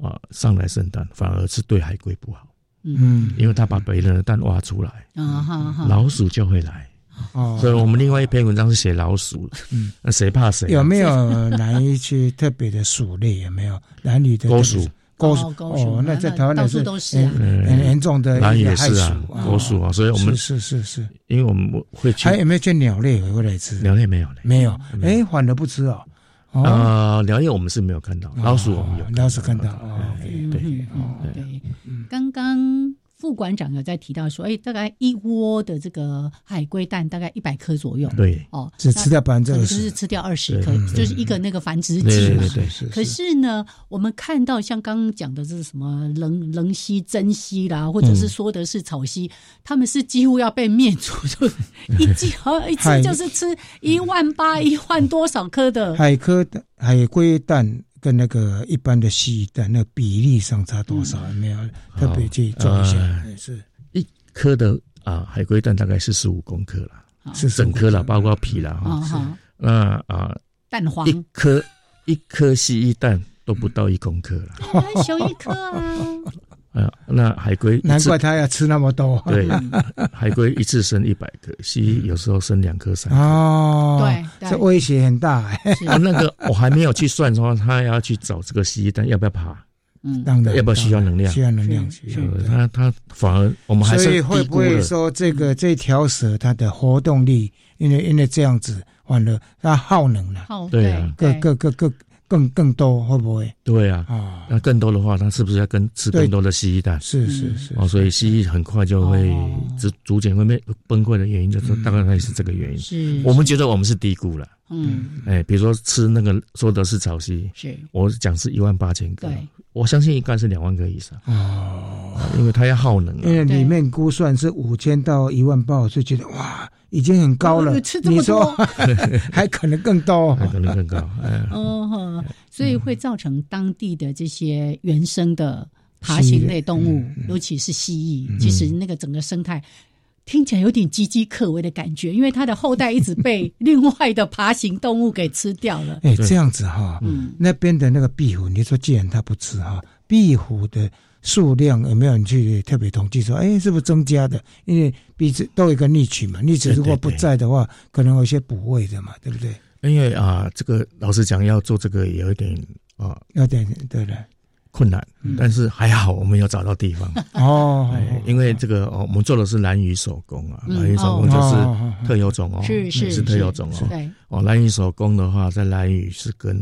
啊上来生蛋，反而是对海龟不好。
嗯，
因为他把别人的蛋挖出来，
啊哈，
老鼠就会来。
哦，
所以我们另外一篇文章是写老鼠。嗯，那谁怕谁？
有没有哪一些特别的鼠类？有没有 男女的
狗鼠？
狗
鼠
哦，那在台湾
到
处
都是
很严重的，
男也是啊，狗鼠啊，所以我们
是是是，
因为我们会去。
还有没有见鸟类回来吃？
鸟类没有嘞，
没有。哎，反而不吃哦。
啊，鸟类我们是没有看到，老鼠我们有，
老鼠看到。哦，
对对
对，刚刚。副馆长有在提到说，哎，大概一窝的这个海龟蛋大概一百颗左右。
对，
哦，
只吃掉百分之二
十，就是吃掉二十颗，就是一个那个繁殖季
嘛。
对
可是呢，我们看到像刚刚讲的这是什么棱棱蜥、珍蜥啦，或者是说的是草蜥，他们是几乎要被灭族，就一季好一次就是吃一万八、一万多少颗的
海科的海龟蛋。跟那个一般的蜥蜴蛋那比例上差多少？没有特别去做一下。是
一颗的啊，海龟蛋大概四十五公克了，是整颗了，包括皮了哈。那啊，
蛋黄
一颗一颗蜥蜴蛋都不到一公克了，
小一颗啊。
啊，那海龟
难怪它要吃那么多。
对，海龟一次生一百颗，蜥蜴有时候生两颗、三颗。
哦，
对，
这威胁很大。
啊，那个我还没有去算说他要去找这个蜥蜴蛋要不要爬？
嗯，
当然
要不要需要能量？
需要能量，需要。
他他反而我们还是
所以会不会说这个这条蛇它的活动力，因为因为这样子完了它耗能了，
对啊，
各各各各。更更多会不会？
对啊，那更多的话，它是不是要跟吃更多的蜥蜴蛋？
是是是。
哦，所以蜥蜴很快就会逐逐渐会被崩溃的原因，就是大概也是这个原因。
是，
我们觉得我们是低估了。
嗯，
哎，比如说吃那个说的是草蜥，
是，
我讲是一万八千个，
对，
我相信应该是两万个以上。
哦，
因为它要耗能，啊
因为里面估算是五千到一万八，就觉得哇。已经很高了，你说 还可能更高，
还可能更高。
哦，所以会造成当地的这些原生的爬行类动物，尤其是蜥蜴，其实那个整个生态听起来有点岌岌可危的感觉，因为它的后代一直被 另外的爬行动物给吃掉了。
哎，这样子哈，嗯那边的那个壁虎，你说既然它不吃哈，壁虎的。数量有没有人去特别统计说，哎，是不是增加的？因为彼此都有一个逆取嘛，逆取如果不在的话，可能有一些补位的嘛，对不对？
因为啊，这个老实讲，要做这个也有点啊，
有点对的
困难，但是还好，我们有找到地方
哦。
因为这个哦，我们做的是蓝鱼手工啊，蓝鱼手工就是特有种哦，
是是
是特有种哦。哦，蓝鱼手工的话，在蓝鱼是跟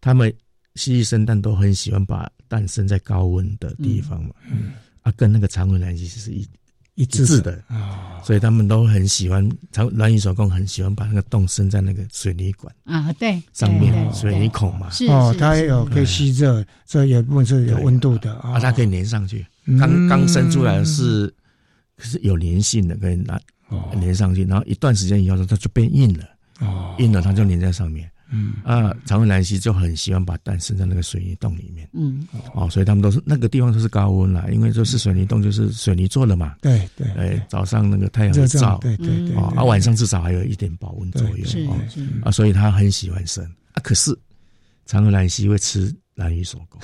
他们。蜥蜴生蛋都很喜欢把蛋生在高温的地方嘛，
嗯，
啊，跟那个长尾蓝蜥是一
一
致的。
啊，
所以他们都很喜欢长蓝蚁手工，很喜欢把那个洞伸在那个水泥管
啊，对，
上面水泥孔嘛，
是
哦，它也有可以吸热，所以有部分是有温度的
啊，它可以粘上去，刚刚伸出来是是有粘性的，可以拿粘上去，然后一段时间以后它就变硬了，
哦，
硬了它就粘在上面。嗯啊，长尾兰溪就很喜欢把蛋生在那个水泥洞里面。
嗯，
哦，所以他们都是那个地方都是高温啦，因为就是水泥洞就是水泥做的嘛。
对对，
哎，早上那个太阳一照，
对对对，
啊，晚上至少还有一点保温作用。
是是
啊，所以他很喜欢生啊。可是长尾兰溪会吃蓝鱼手工，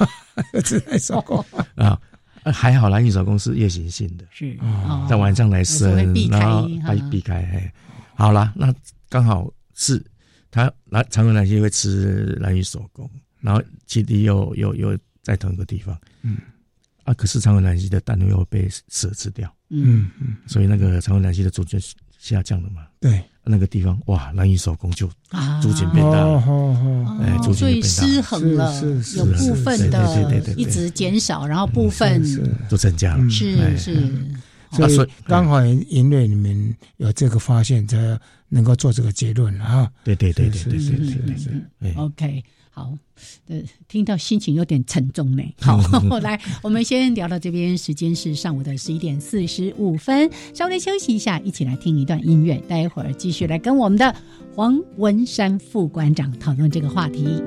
吃蓝鱼手工
啊。还好，蓝鱼手工是夜行性的，
是
在晚上来生，然后它避开。嘿，好啦，那刚好是它蓝长尾蓝蜥会吃蓝鱼手工，然后基地又又又在同一个地方，嗯，啊，可是长尾蓝蜥的蛋又被蛇吃掉，
嗯嗯，
所以那个长尾蓝蜥的主角下降了嘛，
对。
那个地方哇，蓝鱼手工就逐渐变大了，哎，逐渐变大，
所以失衡了，有部分的一直减少，然后部分
都增加了，
是是。
所以刚好因为你们有这个发现，才能够做这个结论啊。
对对对对对对对对。
OK。好，呃，听到心情有点沉重呢。好，来，我们先聊到这边，时间是上午的十一点四十五分，稍微休息一下，一起来听一段音乐，待会儿继续来跟我们的黄文山副馆长讨论这个话题。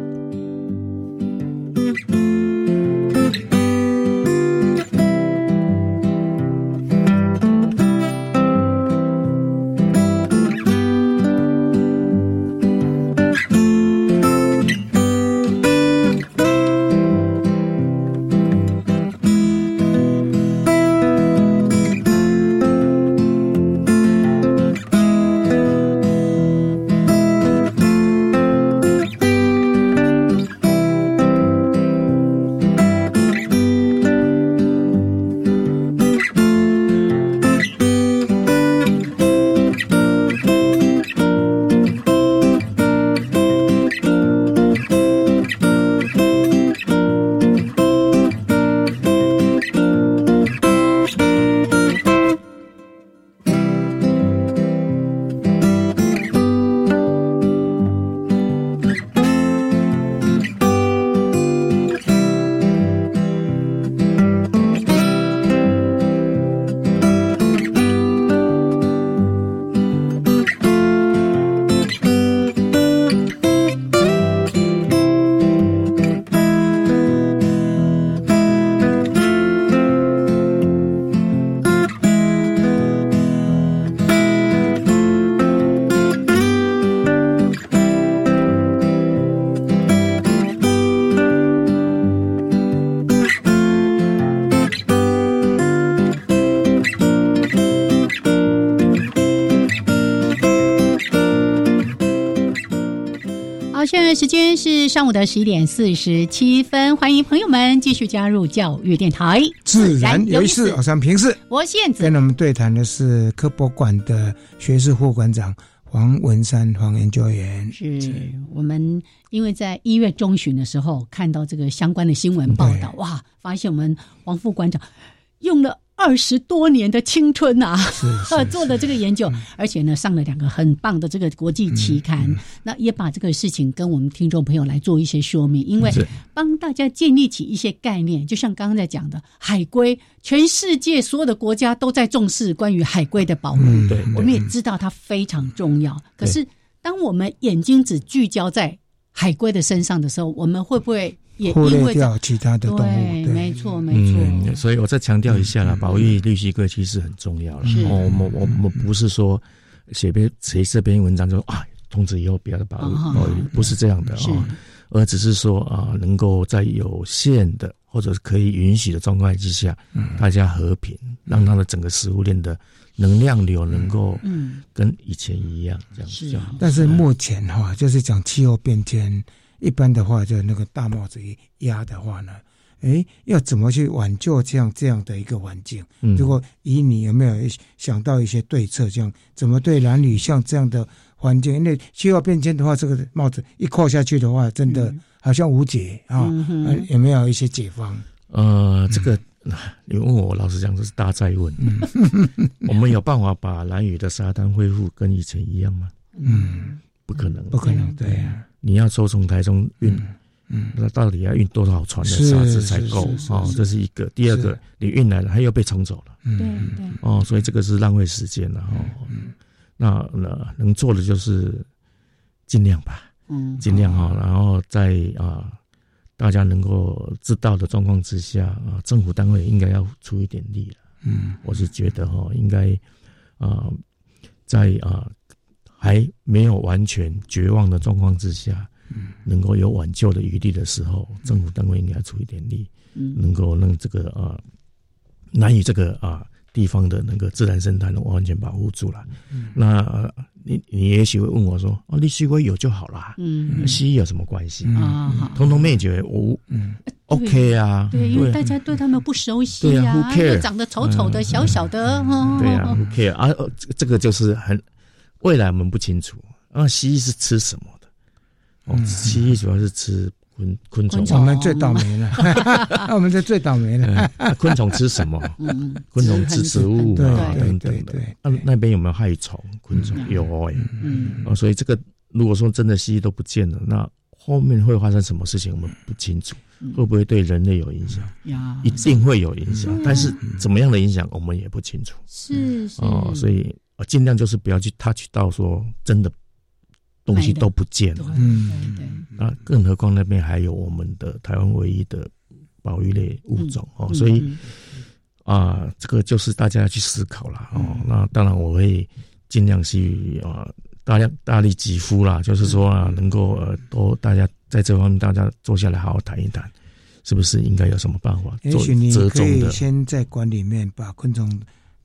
时间是上午的十一点四十七分，欢迎朋友们继续加入教育电台。
自然有意思，我是平视，
我现在
跟我们对谈的是科博馆的学士副馆长黄文山黄研究员。
是我们因为在一月中旬的时候看到这个相关的新闻报道，哇，发现我们王副馆长用了。二十多年的青春呐，做的这个研究，而且呢上了两个很棒的这个国际期刊，那也把这个事情跟我们听众朋友来做一些说明，因为帮大家建立起一些概念，就像刚刚在讲的海龟，全世界所有的国家都在重视关于海龟的保护，
对，
我们也知道它非常重要。可是当我们眼睛只聚焦在海龟的身上的时候，我们会不会？
忽略掉其他的动物，
对，没错，没错。
嗯，所以我再强调一下了，保育绿蜥龟其实很重要了。我我我我不是说写篇写这篇文章就啊，从此以后不要保育保育，不是这样的啊，而只是说啊，能够在有限的或者是可以允许的状况之下，大家和平，让它的整个食物链的能量流能够嗯跟以前一样这样子。
但是目前哈，就是讲气候变迁。一般的话，就那个大帽子一压的话呢，哎，要怎么去挽救这样这样的一个环境？如果以你有没有想到一些对策？这样怎么对男女像这样的环境？因为气候变迁的话，这个帽子一扣下去的话，真的好像无解啊！有没有一些解方？
呃，这个你问我，老实讲，这是大灾问。我们有办法把蓝屿的沙滩恢复跟以前一样吗？
嗯，
不可能，
不可能，对呀。
你要抽从台中运，嗯，那到底要运多少船的沙子才够哦？这是一个。第二个，你运来了，它又被冲走了，
嗯对。
哦，所以这个是浪费时间了哦。那那能做的就是尽量吧。嗯，尽量哈，然后在啊，大家能够知道的状况之下啊，政府单位应该要出一点力了。嗯，我是觉得哈，应该啊，在啊还没有完全绝望的状况之下，嗯，能够有挽救的余地的时候，政府单位应该出一点力，嗯，能够让这个啊，难以这个啊。地方的那个自然生态能完全保护住了。那你你也许会问我说：“哦，你西瓜有就好啦，嗯，蜥蜴有什么关系啊？通通灭绝无，嗯，OK 啊。
对，因为大家对他们不熟悉
啊，
又长得丑丑的、小小的，
对啊 care 啊？这个就是很未来我们不清楚那。蜥蜴是吃什么的？哦，蜥蜴主要是吃。昆昆虫，
我们最倒霉了。那我们就最倒霉了。
昆虫吃什么？昆虫吃植物啊，等等的。那那边有没有害虫？昆虫有哎。嗯。所以这个如果说真的蜥蜴都不见了，那后面会发生什么事情？我们不清楚。会不会对人类有影响？一定会有影响。但是怎么样的影响，我们也不清楚。
是是。
哦，所以尽量就是不要去 touch 到说真的。东西都不见了，嗯，那更何况那边还有我们的台湾唯一的保育类物种哦，所以啊，这个就是大家要去思考了哦。那当然我会尽量去啊，大家大力疾呼啦，就是说啊，能够呃，都大家在这方面大家坐下来好好谈一谈，是不是应该有什么办法？
也许你可以先在馆里面把昆虫。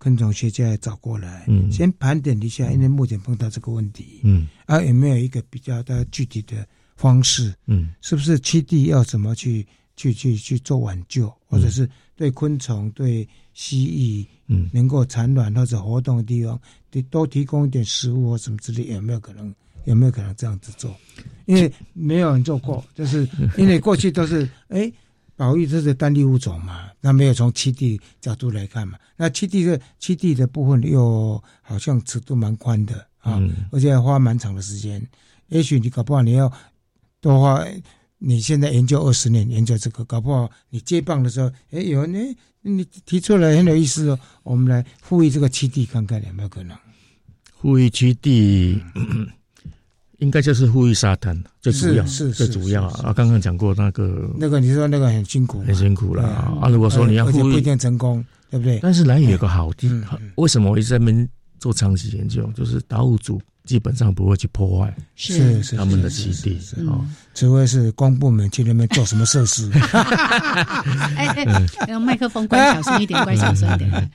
昆虫学家也找过来，嗯，先盘点一下，因为目前碰到这个问题，嗯，啊，有没有一个比较的具体的方式，嗯，是不是栖地要怎么去去去去做挽救，或者是对昆虫、对蜥蜴，嗯，能够产卵或者活动的地方，得多提供一点食物或什么之类，有没有可能？有没有可能这样子做？因为没有人做过，就是 因为过去都是哎。保育这是单一物种嘛？那没有从七地角度来看嘛？那七地的七地的部分又好像尺度蛮宽的啊，而且要花蛮长的时间。也许你搞不好你要多花，你现在研究二十年研究这个，搞不好你接棒的时候，哎，有人哎，你提出来很有意思哦，我们来复育这个七地看看有没有可能？
复育栖地。应该就是呼吁沙滩，最主要，
是
最主要啊！刚刚讲过那个，
那个你说那个很辛苦，
很辛苦了啊！如果说你要呼吁，
不一定成功，对不对？
但是蓝屿有个好地，为什么我一直在那边做长期研究？就是达悟族基本上不会去破坏，
是是
他们的基地哦，
除非是公部门去那边做什么设施。
哎哎，用麦克风关小声一点，关小声一点。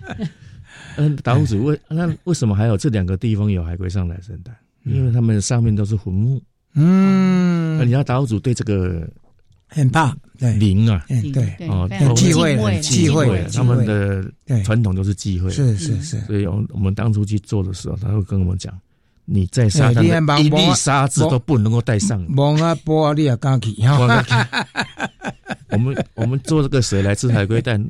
嗯，达悟族为那为什么还有这两个地方有海龟上来生蛋？因为他们上面都是坟墓，嗯，那你要达悟族对这个
很怕，对。
灵啊，
对。
哦，
忌讳，忌讳，
他们的传统都是忌讳，
是是是。
所以，我我们当初去做的时候，他会跟我们讲，你在沙滩一粒沙子都不能够带上，
蒙啊波啊，你也敢去？
我们我们做这个水来吃海龟蛋。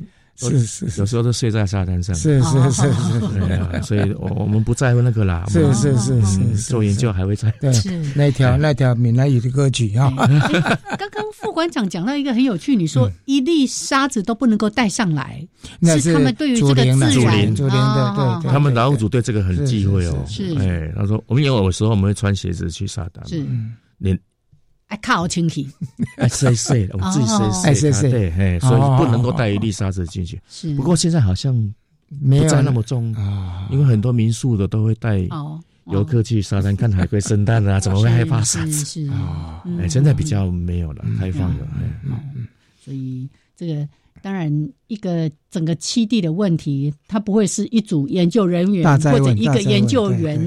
是是，
有时候都睡在沙滩上。
是是是是，
对啊，所以我我们不在乎那个啦。
是是是是，
做研究还会在。
对，那条那条闽南语的歌曲啊。
刚刚副馆长讲到一个很有趣，你说一粒沙子都不能够带上来，是他们对于这个自然，
祖灵祖灵的，对对。
他们劳务组对这个很忌讳哦。是，哎，他说我们有时候我们会穿鞋子去沙滩，是，连。
靠清气，
哎塞塞，我自己塞塞塞，对，哎，所以不能够带一粒沙子进去。是，不过现在好像不再那么重啊，因为很多民宿的都会带游客去沙滩看海龟生蛋啊，怎么会害怕沙子？啊？哎，现在比较没有了，开放了，
嗯，所以这个。当然，一个整个七地的问题，它不会是一组研究人员或者一个研究员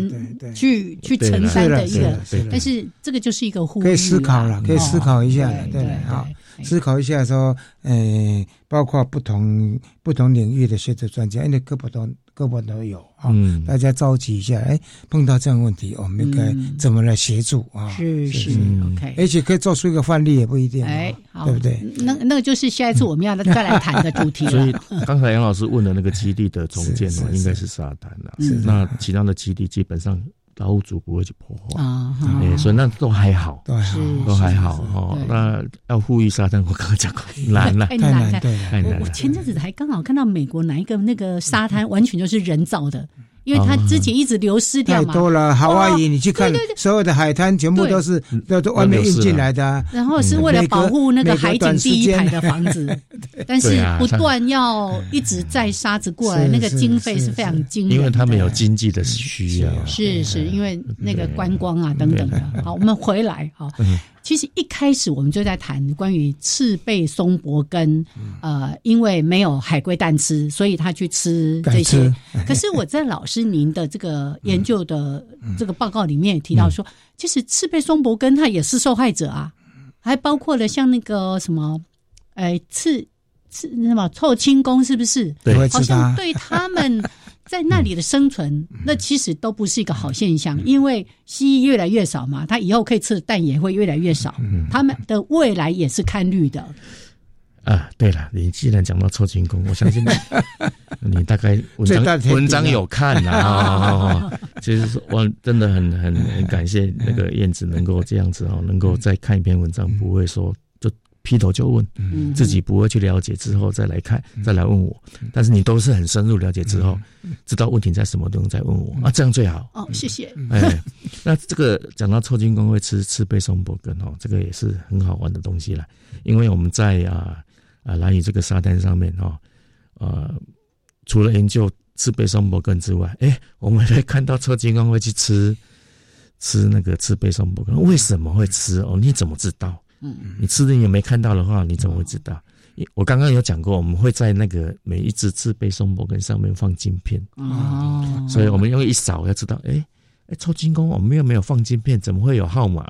去去承担的一个，但是这个就是一个呼
可以思考了，可以思考一下，对，好，思考一下说，呃，包括不同不同领域的学者专家，因为各不同。各部都有啊，大家召集一下，哎，碰到这样问题，我们应该怎么来协助啊？
是是，OK，
而且可以做出一个范例，也不一定，哎，对不对？
那那个就是下一次我们要再来谈的主题了。
所以刚才杨老师问的那个基地的重建 呢，应该是沙滩了。那其他的基地基本上。老屋主不会去破坏。啊，哎，所以那都还好，
都还好，
都还好。哦。那要呼吁沙滩，我刚刚讲过，难了，
太难，
太难。我前阵子还刚好看到美国哪一个那个沙滩完全就是人造的，因为它之前一直流失掉
嘛。太多了，好阿姨，你去看，所有的海滩全部都是都都外面运进来的。
然后是为了保护那个海景第一排的房子，但是不断要一直在沙子过来，那个经费是非常惊人。
因为他们有经济的需要。
是是，因为那个观光啊等等的。好，我们回来好。其实一开始我们就在谈关于赤背松柏根，呃，因为没有海龟蛋吃，所以他去吃这些。可是我在老师您的这个研究的这个报告里面也提到说，其实赤背松柏根它也是受害者啊，还包括了像那个什么，哎，赤赤什么臭青工是不是？
对，
好像对他们。在那里的生存，那其实都不是一个好现象，因为蜥蜴越来越少嘛，它以后可以吃的蛋也会越来越少，它们的未来也是看绿的。
啊，对了，你既然讲到臭金公，我相信你 大概文章文章有看啊。其实我真的很很很感谢那个燕子能够这样子哦，能够再看一篇文章，不会说。劈头就问，自己不会去了解之后再来看，再来问我。但是你都是很深入了解之后，知道问题在什么，地方再问我啊，这样最好。
哦，谢谢。
哎，那这个讲到臭金公会吃吃贝松伯根哦，这个也是很好玩的东西了。因为我们在啊啊蓝屿这个沙滩上面哦，呃，除了研究吃贝松伯根之外，哎，我们还看到臭金公会去吃吃那个吃贝松伯根，为什么会吃哦？你怎么知道？嗯，你吃的也没看到的话，你怎么会知道？我刚刚有讲过，我们会在那个每一只自备松柏根上面放晶片哦，所以我们用一扫要知道，哎哎，抽金工我们又没有放晶片，怎么会有号码？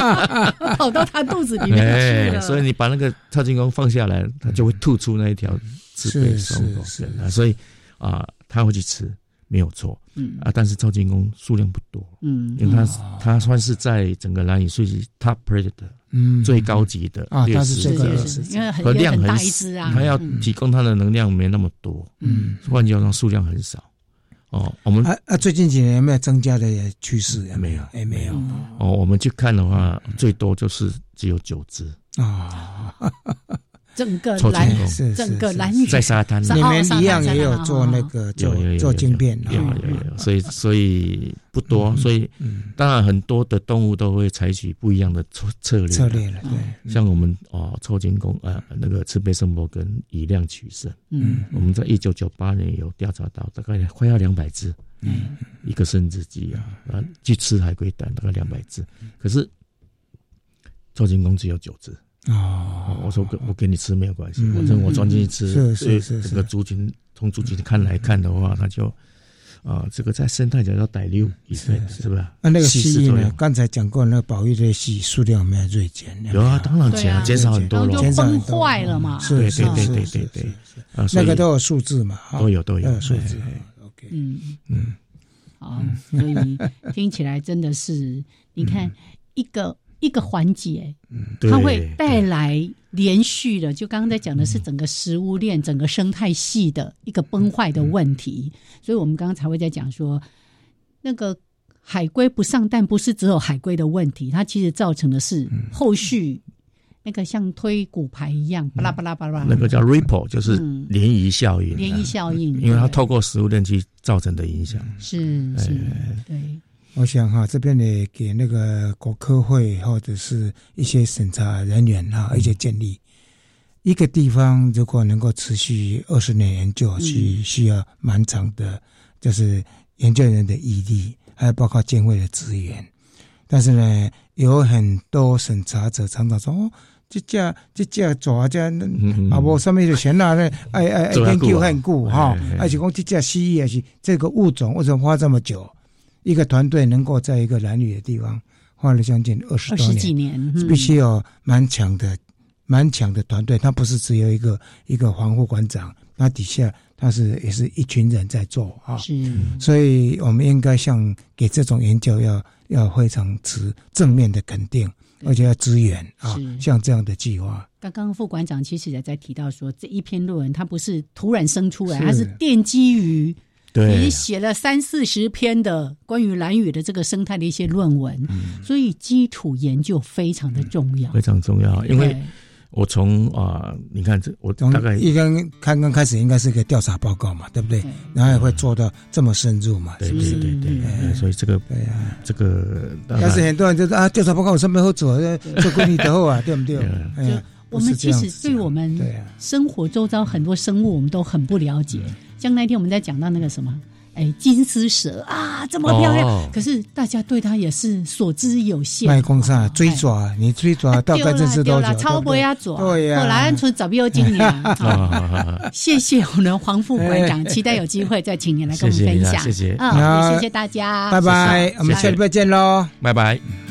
跑到他肚子里面 去了。
所以你把那个超金工放下来，他就会吐出那一条自备松柏根啊，所以啊，他会去吃。没有错，嗯。啊，但是超金工数量不多，嗯，因为它它算是在整个蓝屿属于 top predator，嗯，最高级的
啊，它是这个，
因为很量很只啊，
它要提供它的能量没那么多，嗯，换句话说数量很少，哦，我们
啊啊，最近几年有没有增加的趋势？
没有，
哎，没有，
哦，我们去看的话，最多就是只有九只。
啊。
整个蓝，整个蓝雨
在沙滩，
你们一样也有做那个做做晶片，
有有有，所以所以不多，所以当然很多的动物都会采取不一样的策策略
策略了，对，
像我们哦抽金工呃那个赤背圣伯跟以量取胜，嗯，我们在一九九八年有调查到大概快要两百只，嗯，一个生殖鸡啊啊去吃海龟蛋大概两百只，可是抽金工只有九只。哦，我说我给你吃没有关系，反正我装进去吃。
是是
是，这个族群从族群看来看的话，那就啊，这个在生态角要逮六，是是不是？
那那个蜥蜴呢？刚才讲过，那个保育的蜥数量没有锐减。
有啊，当然减，减少很多了，
减少坏了嘛。
是
对对对对对，
啊，那个都有数字嘛，
都有都有
数字。
OK，嗯嗯，好，所以听起来真的是，你看一个。一个环节，它会带来连续的。就刚刚在讲的是整个食物链、整个生态系的一个崩坏的问题。所以我们刚刚才会在讲说，那个海龟不上蛋，不是只有海龟的问题，它其实造成的是后续那个像推骨牌一样，巴拉巴拉巴拉，
那个叫 ripple，就是涟漪效应。
涟漪效应，
因为它透过食物链去造成的影响。
是是，对。
我想哈，这边呢给那个国科会或者是一些审查人员哈一些建议。一个地方如果能够持续二十年研究，需需要蛮长的，就是研究人的毅力，还有包括监会的资源。但是呢，有很多审查者常常说哦，这家这家抓这啊不上面就嫌那呢，哎哎研究很久哈，而且讲这家蜥蜴也是这个物种为什么花这么久？一个团队能够在一个蓝屿的地方花了将近二十多
年，
必须要蛮强的、蛮强的团队。他不是只有一个一个防护馆长，那底下他是也是一群人在做啊。
是，
所以我们应该像给这种研究要要非常持正面的肯定，而且要支援啊。像这样的计划，
刚刚副馆长其实也在提到说，这一篇论文它不是突然生出来，它是奠基于。你写了三四十篇的关于蓝雨的这个生态的一些论文，所以基础研究非常的重要，
非常重要。因为我从啊，你看这我大概
一刚刚刚开始应该是个调查报告嘛，对不对？然后也会做到这么深入嘛，
对对对对，所以这个
对啊，
这个
但是很多人就是啊，调查报告我上面好做，做规律的后啊，对不对？哎，
我们其实对我们生活周遭很多生物，我们都很不了解。像那天我们在讲到那个什么。哎，金丝蛇啊，这么漂亮，可是大家对它也是所知有限。
卖公上追爪，你追爪大概这是多久？
超不要
爪，对呀。
后来出找不有经验。谢谢我们的黄副馆长，期待有机会再请您来跟我们分享。
谢谢，
啊，谢谢大家，
拜拜，我们下礼拜见喽，
拜拜。